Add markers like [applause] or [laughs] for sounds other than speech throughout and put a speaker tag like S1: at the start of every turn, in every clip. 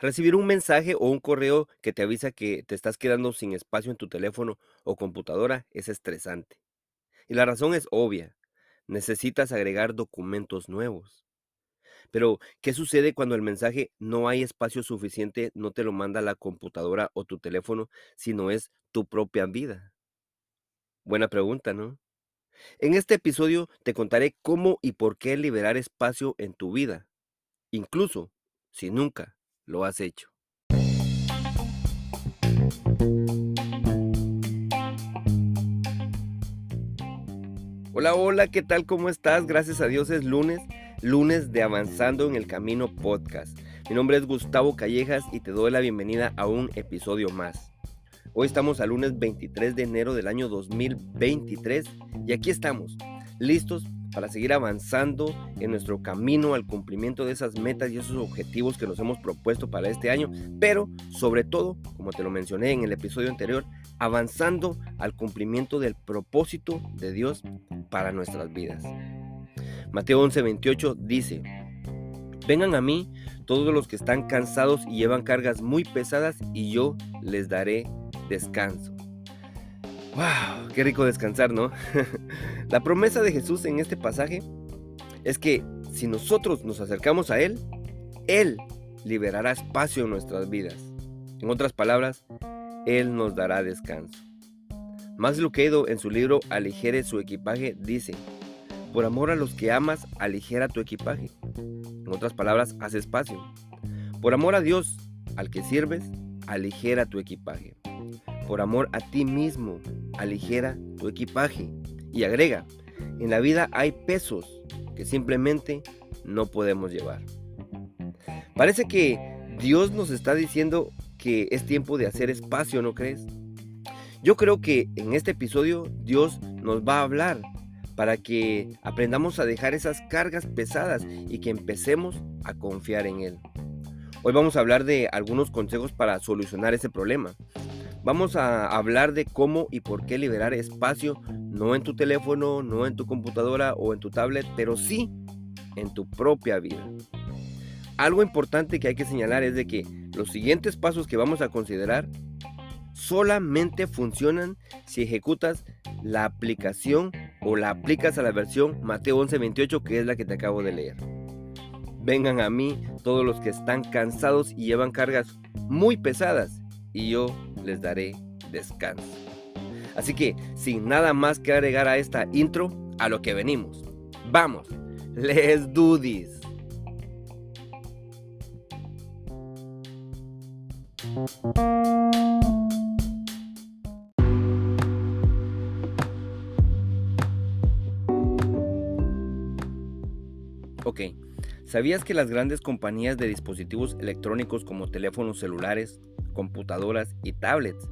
S1: Recibir un mensaje o un correo que te avisa que te estás quedando sin espacio en tu teléfono o computadora es estresante. Y la razón es obvia. Necesitas agregar documentos nuevos. Pero, ¿qué sucede cuando el mensaje no hay espacio suficiente, no te lo manda la computadora o tu teléfono, sino es tu propia vida? Buena pregunta, ¿no? En este episodio te contaré cómo y por qué liberar espacio en tu vida, incluso si nunca lo has hecho. Hola, hola, ¿qué tal? ¿Cómo estás? Gracias a Dios es lunes, lunes de Avanzando en el Camino podcast. Mi nombre es Gustavo Callejas y te doy la bienvenida a un episodio más. Hoy estamos al lunes 23 de enero del año 2023 y aquí estamos, listos para seguir avanzando en nuestro camino al cumplimiento de esas metas y esos objetivos que nos hemos propuesto para este año, pero sobre todo, como te lo mencioné en el episodio anterior, avanzando al cumplimiento del propósito de Dios para nuestras vidas. Mateo 11:28 dice, vengan a mí todos los que están cansados y llevan cargas muy pesadas y yo les daré descanso. ¡Wow! Qué rico descansar, ¿no? [laughs] la promesa de Jesús en este pasaje es que si nosotros nos acercamos a Él, Él liberará espacio en nuestras vidas. En otras palabras, Él nos dará descanso. Max Luquedo en su libro Aligere su equipaje dice, por amor a los que amas, aligera tu equipaje. En otras palabras, haz espacio. Por amor a Dios, al que sirves, aligera tu equipaje por amor a ti mismo, aligera tu equipaje. Y agrega, en la vida hay pesos que simplemente no podemos llevar. Parece que Dios nos está diciendo que es tiempo de hacer espacio, ¿no crees? Yo creo que en este episodio Dios nos va a hablar para que aprendamos a dejar esas cargas pesadas y que empecemos a confiar en Él. Hoy vamos a hablar de algunos consejos para solucionar ese problema. Vamos a hablar de cómo y por qué liberar espacio, no en tu teléfono, no en tu computadora o en tu tablet, pero sí en tu propia vida. Algo importante que hay que señalar es de que los siguientes pasos que vamos a considerar solamente funcionan si ejecutas la aplicación o la aplicas a la versión Mateo 11:28 que es la que te acabo de leer. Vengan a mí todos los que están cansados y llevan cargas muy pesadas y yo les daré descanso. Así que, sin nada más que agregar a esta intro, a lo que venimos. Vamos, let's do this. Ok, ¿sabías que las grandes compañías de dispositivos electrónicos como teléfonos celulares, computadoras y tablets.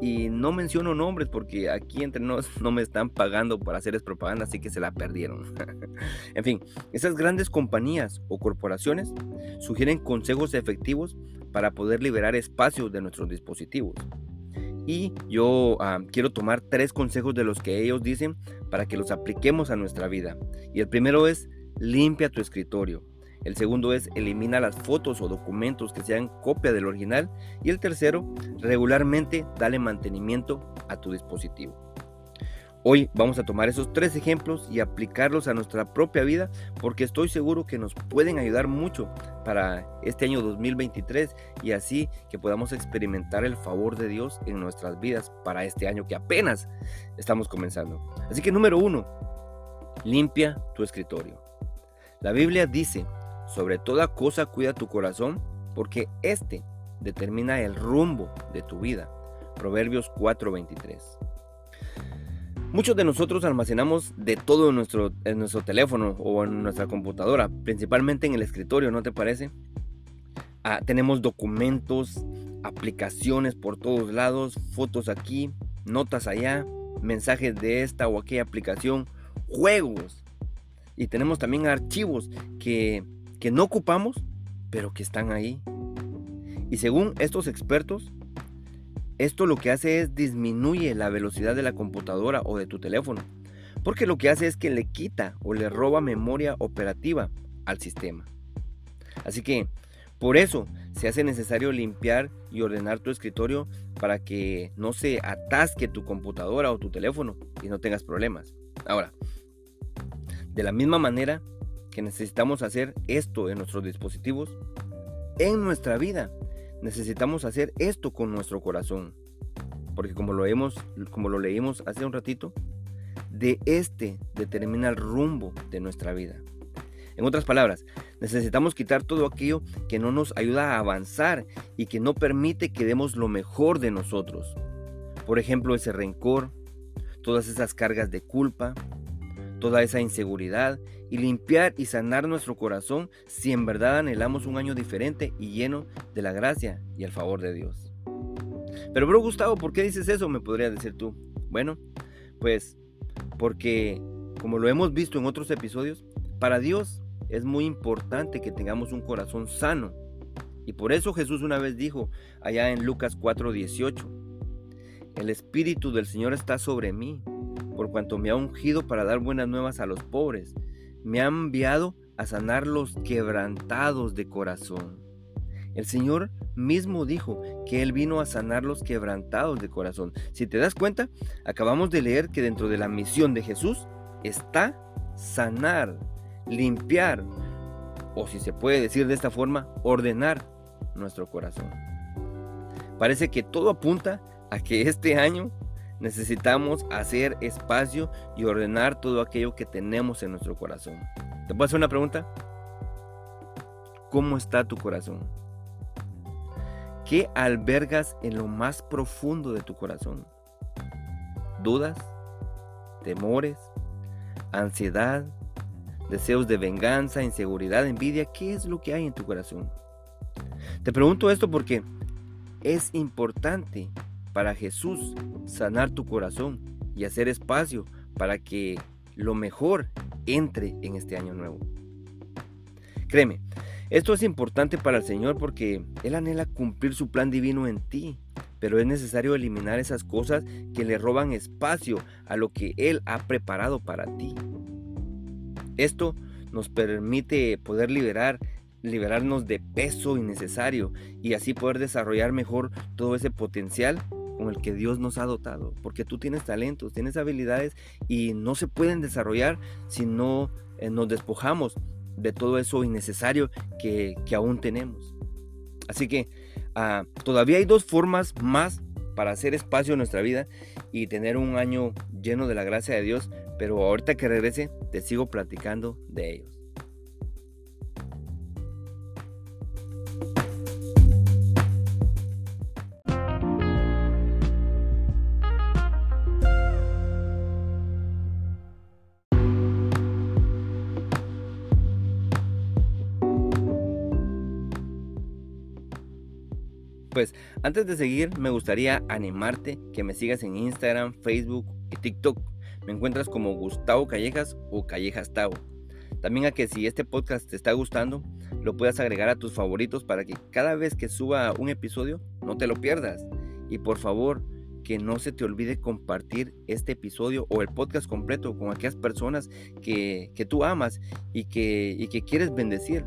S1: Y no menciono nombres porque aquí entre nos [laughs] no me están pagando por hacerles propaganda, así que se la perdieron. [laughs] en fin, esas grandes compañías o corporaciones sugieren consejos efectivos para poder liberar espacio de nuestros dispositivos. Y yo ah, quiero tomar tres consejos de los que ellos dicen para que los apliquemos a nuestra vida. Y el primero es limpia tu escritorio. El segundo es elimina las fotos o documentos que sean copia del original. Y el tercero, regularmente dale mantenimiento a tu dispositivo. Hoy vamos a tomar esos tres ejemplos y aplicarlos a nuestra propia vida porque estoy seguro que nos pueden ayudar mucho para este año 2023 y así que podamos experimentar el favor de Dios en nuestras vidas para este año que apenas estamos comenzando. Así que número uno, limpia tu escritorio. La Biblia dice sobre toda cosa cuida tu corazón, porque éste determina el rumbo de tu vida. Proverbios 4:23. Muchos de nosotros almacenamos de todo en nuestro, en nuestro teléfono o en nuestra computadora, principalmente en el escritorio, ¿no te parece? Ah, tenemos documentos, aplicaciones por todos lados, fotos aquí, notas allá, mensajes de esta o aquella aplicación, juegos. Y tenemos también archivos que que no ocupamos, pero que están ahí. Y según estos expertos, esto lo que hace es disminuye la velocidad de la computadora o de tu teléfono, porque lo que hace es que le quita o le roba memoria operativa al sistema. Así que, por eso, se hace necesario limpiar y ordenar tu escritorio para que no se atasque tu computadora o tu teléfono y no tengas problemas. Ahora, de la misma manera necesitamos hacer esto en nuestros dispositivos, en nuestra vida necesitamos hacer esto con nuestro corazón. Porque como lo, hemos, como lo leímos hace un ratito, de este determina el rumbo de nuestra vida. En otras palabras, necesitamos quitar todo aquello que no nos ayuda a avanzar y que no permite que demos lo mejor de nosotros. Por ejemplo, ese rencor, todas esas cargas de culpa, toda esa inseguridad y limpiar y sanar nuestro corazón si en verdad anhelamos un año diferente y lleno de la gracia y el favor de Dios. Pero bro Gustavo, ¿por qué dices eso? Me podría decir tú. Bueno, pues porque como lo hemos visto en otros episodios, para Dios es muy importante que tengamos un corazón sano. Y por eso Jesús una vez dijo, allá en Lucas 4:18, el Espíritu del Señor está sobre mí, por cuanto me ha ungido para dar buenas nuevas a los pobres. Me ha enviado a sanar los quebrantados de corazón. El Señor mismo dijo que Él vino a sanar los quebrantados de corazón. Si te das cuenta, acabamos de leer que dentro de la misión de Jesús está sanar limpiar, o si se puede decir de esta forma, ordenar nuestro corazón. Parece que todo apunta a que este año necesitamos hacer espacio y ordenar todo aquello que tenemos en nuestro corazón. ¿Te puedo hacer una pregunta? ¿Cómo está tu corazón? ¿Qué albergas en lo más profundo de tu corazón? ¿Dudas? ¿Temores? ¿Ansiedad? deseos de venganza, inseguridad, envidia, ¿qué es lo que hay en tu corazón? Te pregunto esto porque es importante para Jesús sanar tu corazón y hacer espacio para que lo mejor entre en este año nuevo. Créeme, esto es importante para el Señor porque Él anhela cumplir su plan divino en ti, pero es necesario eliminar esas cosas que le roban espacio a lo que Él ha preparado para ti. Esto nos permite poder liberar, liberarnos de peso innecesario y así poder desarrollar mejor todo ese potencial con el que Dios nos ha dotado. Porque tú tienes talentos, tienes habilidades y no se pueden desarrollar si no eh, nos despojamos de todo eso innecesario que, aún tenemos. Así que ah, todavía hay dos formas más para hacer espacio en nuestra vida y tener un año lleno de la gracia de Dios pero ahorita que regrese te sigo platicando de ellos. Pues antes de seguir me gustaría animarte que me sigas en Instagram, Facebook y TikTok me encuentras como Gustavo Callejas o Callejas Tavo. También a que si este podcast te está gustando, lo puedas agregar a tus favoritos para que cada vez que suba un episodio no te lo pierdas. Y por favor, que no se te olvide compartir este episodio o el podcast completo con aquellas personas que, tú amas y que, y que quieres bendecir.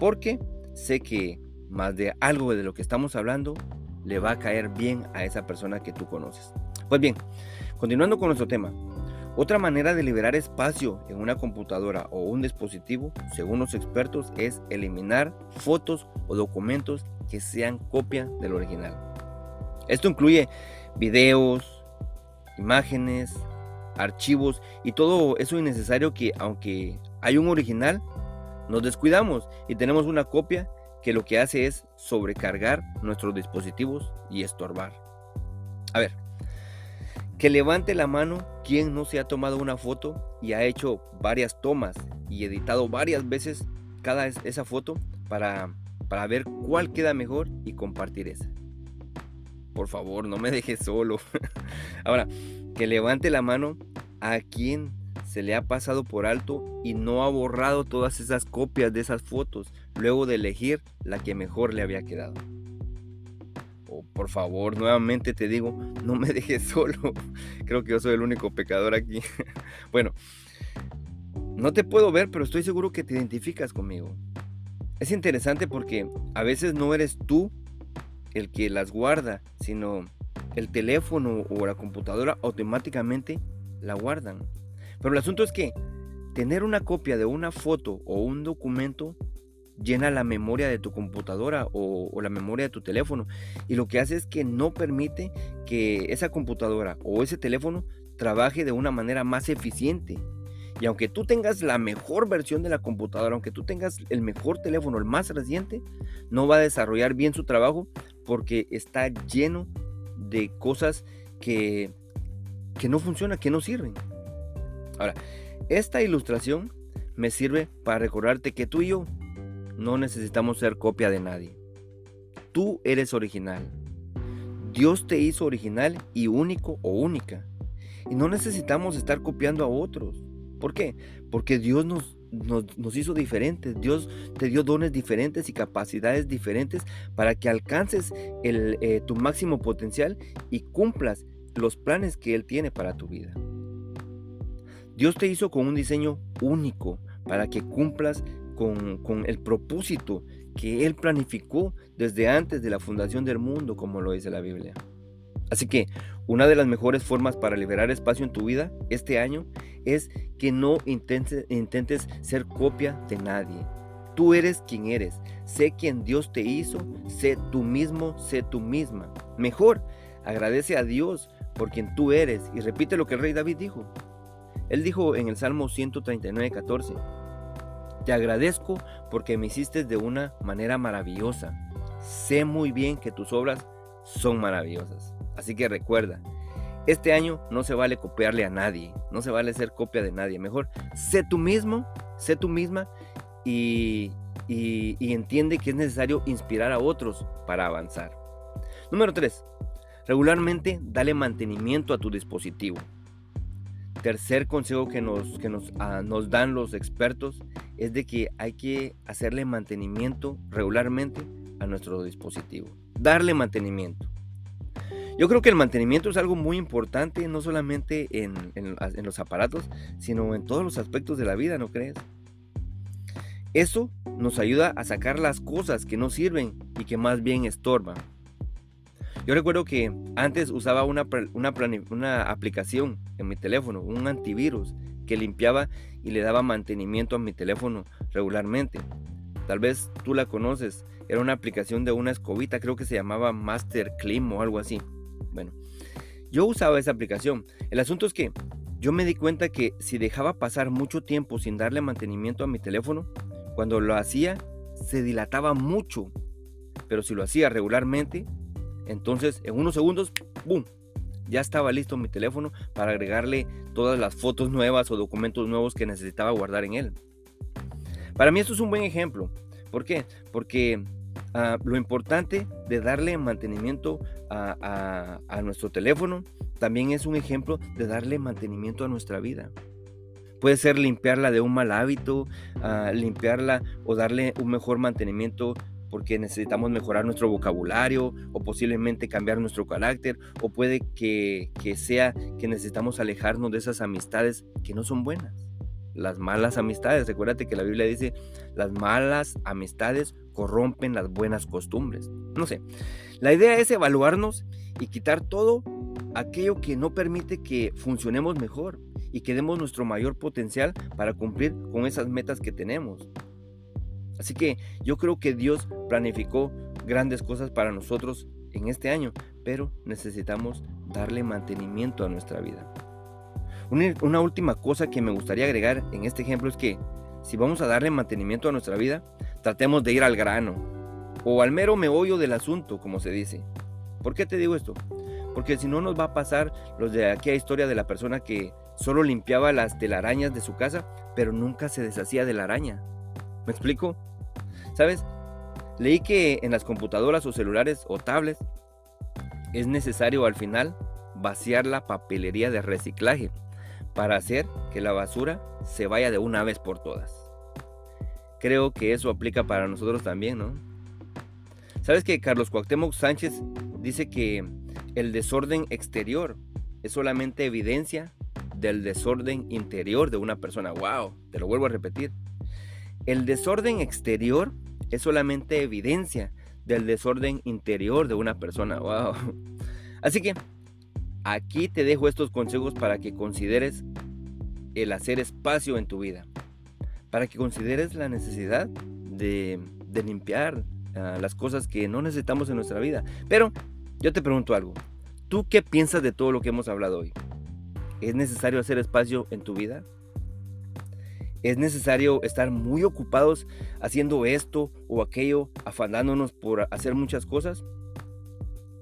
S1: Porque sé que más de algo de lo que estamos hablando le va a caer bien a esa persona que tú conoces. Pues bien, continuando con nuestro tema, otra manera de liberar espacio en una computadora o un dispositivo, según los expertos, es eliminar fotos o documentos que sean copia del original. Esto incluye videos, imágenes, archivos y todo eso innecesario que aunque hay un original, nos descuidamos y tenemos una copia que lo que hace es sobrecargar nuestros dispositivos y estorbar. A ver, que levante la mano quien no se ha tomado una foto y ha hecho varias tomas y editado varias veces cada esa foto para, para ver cuál queda mejor y compartir esa. Por favor, no me dejes solo. [laughs] Ahora, que levante la mano a quien se le ha pasado por alto y no ha borrado todas esas copias de esas fotos luego de elegir la que mejor le había quedado por favor, nuevamente te digo, [laughs] no me dejes solo. [laughs] Creo que yo soy el único pecador aquí. [laughs] bueno, no te puedo ver, pero estoy seguro que te identificas conmigo. es interesante porque a veces no eres tú el que las guarda, sino el teléfono o la computadora automáticamente la guardan. Pero el asunto es que tener una copia de una foto o un documento llena la memoria de tu computadora o, la memoria de tu teléfono. Y lo que hace es que no permite que esa computadora o ese teléfono trabaje de una manera más eficiente. Y aunque tú tengas la mejor versión de la computadora, aunque tú tengas el mejor teléfono, el más reciente, no va a desarrollar bien su trabajo porque está lleno de cosas que, que no funcionan, que no sirven. Ahora, esta ilustración me sirve para recordarte que tú y yo no necesitamos ser copia de nadie. Tú eres original. Dios te hizo original y único o única. Y no necesitamos estar copiando a otros. ¿Por qué? Porque Dios nos, nos, hizo diferentes. Dios te dio dones diferentes y capacidades diferentes para que alcances eh, tu máximo potencial y cumplas los planes que Él tiene para tu vida. Dios te hizo con un diseño único para que cumplas con, el propósito que Él planificó desde antes de la fundación del mundo, como lo dice la Biblia. Así que una de las mejores formas para liberar espacio en tu vida este año es que no intentes, intentes ser copia de nadie. Tú eres quien eres. Sé quien Dios te hizo. Sé tú mismo, sé tú misma. Mejor, agradece a Dios por quien tú eres. Y repite lo que el rey David dijo. Él dijo en el Salmo 139, 14. Te agradezco porque me hiciste de una manera maravillosa. Sé muy bien que tus obras son maravillosas. Así que recuerda, este año no se vale copiarle a nadie, no se vale ser copia de nadie. Mejor sé tú mismo, sé tú misma y, entiende que es necesario inspirar a otros para avanzar. Número 3. Regularmente dale mantenimiento a tu dispositivo. Tercer consejo que nos, que nos, ah, nos dan los expertos es de que hay que hacerle mantenimiento regularmente a nuestro dispositivo. Darle mantenimiento. Yo creo que el mantenimiento es algo muy importante, no solamente en, los aparatos, sino en todos los aspectos de la vida, ¿no crees? Eso nos ayuda a sacar las cosas que no sirven y que más bien estorban. Yo recuerdo que antes usaba una, aplicación en mi teléfono, un antivirus, que limpiaba y le daba mantenimiento a mi teléfono regularmente. Tal vez tú la conoces. Era una aplicación de una escobita, creo que se llamaba Master Clean o algo así. Bueno, yo usaba esa aplicación. El asunto es que yo me di cuenta que si dejaba pasar mucho tiempo sin darle mantenimiento a mi teléfono, cuando lo hacía se dilataba mucho. Pero si lo hacía regularmente, entonces, en unos segundos, ¡boom! Ya estaba listo mi teléfono para agregarle todas las fotos nuevas o documentos nuevos que necesitaba guardar en él. Para mí esto es un buen ejemplo. ¿Por qué? Porque ah, lo importante de darle mantenimiento a, nuestro teléfono también es un ejemplo de darle mantenimiento a nuestra vida. Puede ser limpiarla de un mal hábito, ah, limpiarla o darle un mejor mantenimiento porque necesitamos mejorar nuestro vocabulario o posiblemente cambiar nuestro carácter o puede que, sea que necesitamos alejarnos de esas amistades que no son buenas. Las malas amistades, recuérdate que la Biblia dice, las malas amistades corrompen las buenas costumbres. No sé, la idea es evaluarnos y quitar todo aquello que no permite que funcionemos mejor y que demos nuestro mayor potencial para cumplir con esas metas que tenemos. Así que yo creo que Dios planificó grandes cosas para nosotros en este año, pero necesitamos darle mantenimiento a nuestra vida. Una, última cosa que me gustaría agregar en este ejemplo es que si vamos a darle mantenimiento a nuestra vida, tratemos de ir al grano o al mero meollo del asunto, como se dice. ¿Por qué te digo esto? Porque si no nos va a pasar los de aquella historia de la persona que solo limpiaba las telarañas de su casa, pero nunca se deshacía de la araña. ¿Me explico? ¿Sabes? Leí que en las computadoras o celulares o tablets es necesario al final vaciar la papelería de reciclaje para hacer que la basura se vaya de una vez por todas. Creo que eso aplica para nosotros también, ¿no? ¿Sabes que Carlos Cuauhtémoc Sánchez dice que el desorden exterior es solamente evidencia del desorden interior de una persona? ¡Wow! Te lo vuelvo a repetir. El desorden exterior es solamente evidencia del desorden interior de una persona. Wow. Así que aquí te dejo estos consejos para que consideres el hacer espacio en tu vida. Para que consideres la necesidad de, limpiar ah, las cosas que no necesitamos en nuestra vida. Pero yo te pregunto algo. ¿Tú qué piensas de todo lo que hemos hablado hoy? ¿Es necesario hacer espacio en tu vida? ¿Es necesario estar muy ocupados haciendo esto o aquello, afanándonos por hacer muchas cosas?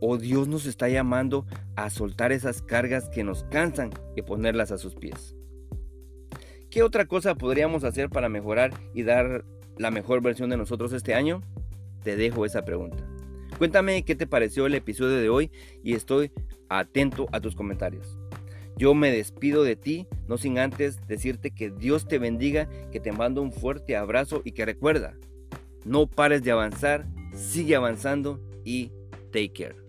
S1: ¿O Dios nos está llamando a soltar esas cargas que nos cansan y ponerlas a sus pies? ¿Qué otra cosa podríamos hacer para mejorar y dar la mejor versión de nosotros este año? Te dejo esa pregunta. Cuéntame qué te pareció el episodio de hoy y estoy atento a tus comentarios. Yo me despido de ti, no sin antes decirte que Dios te bendiga, que te mando un fuerte abrazo y que recuerda, no pares de avanzar, sigue avanzando y take care.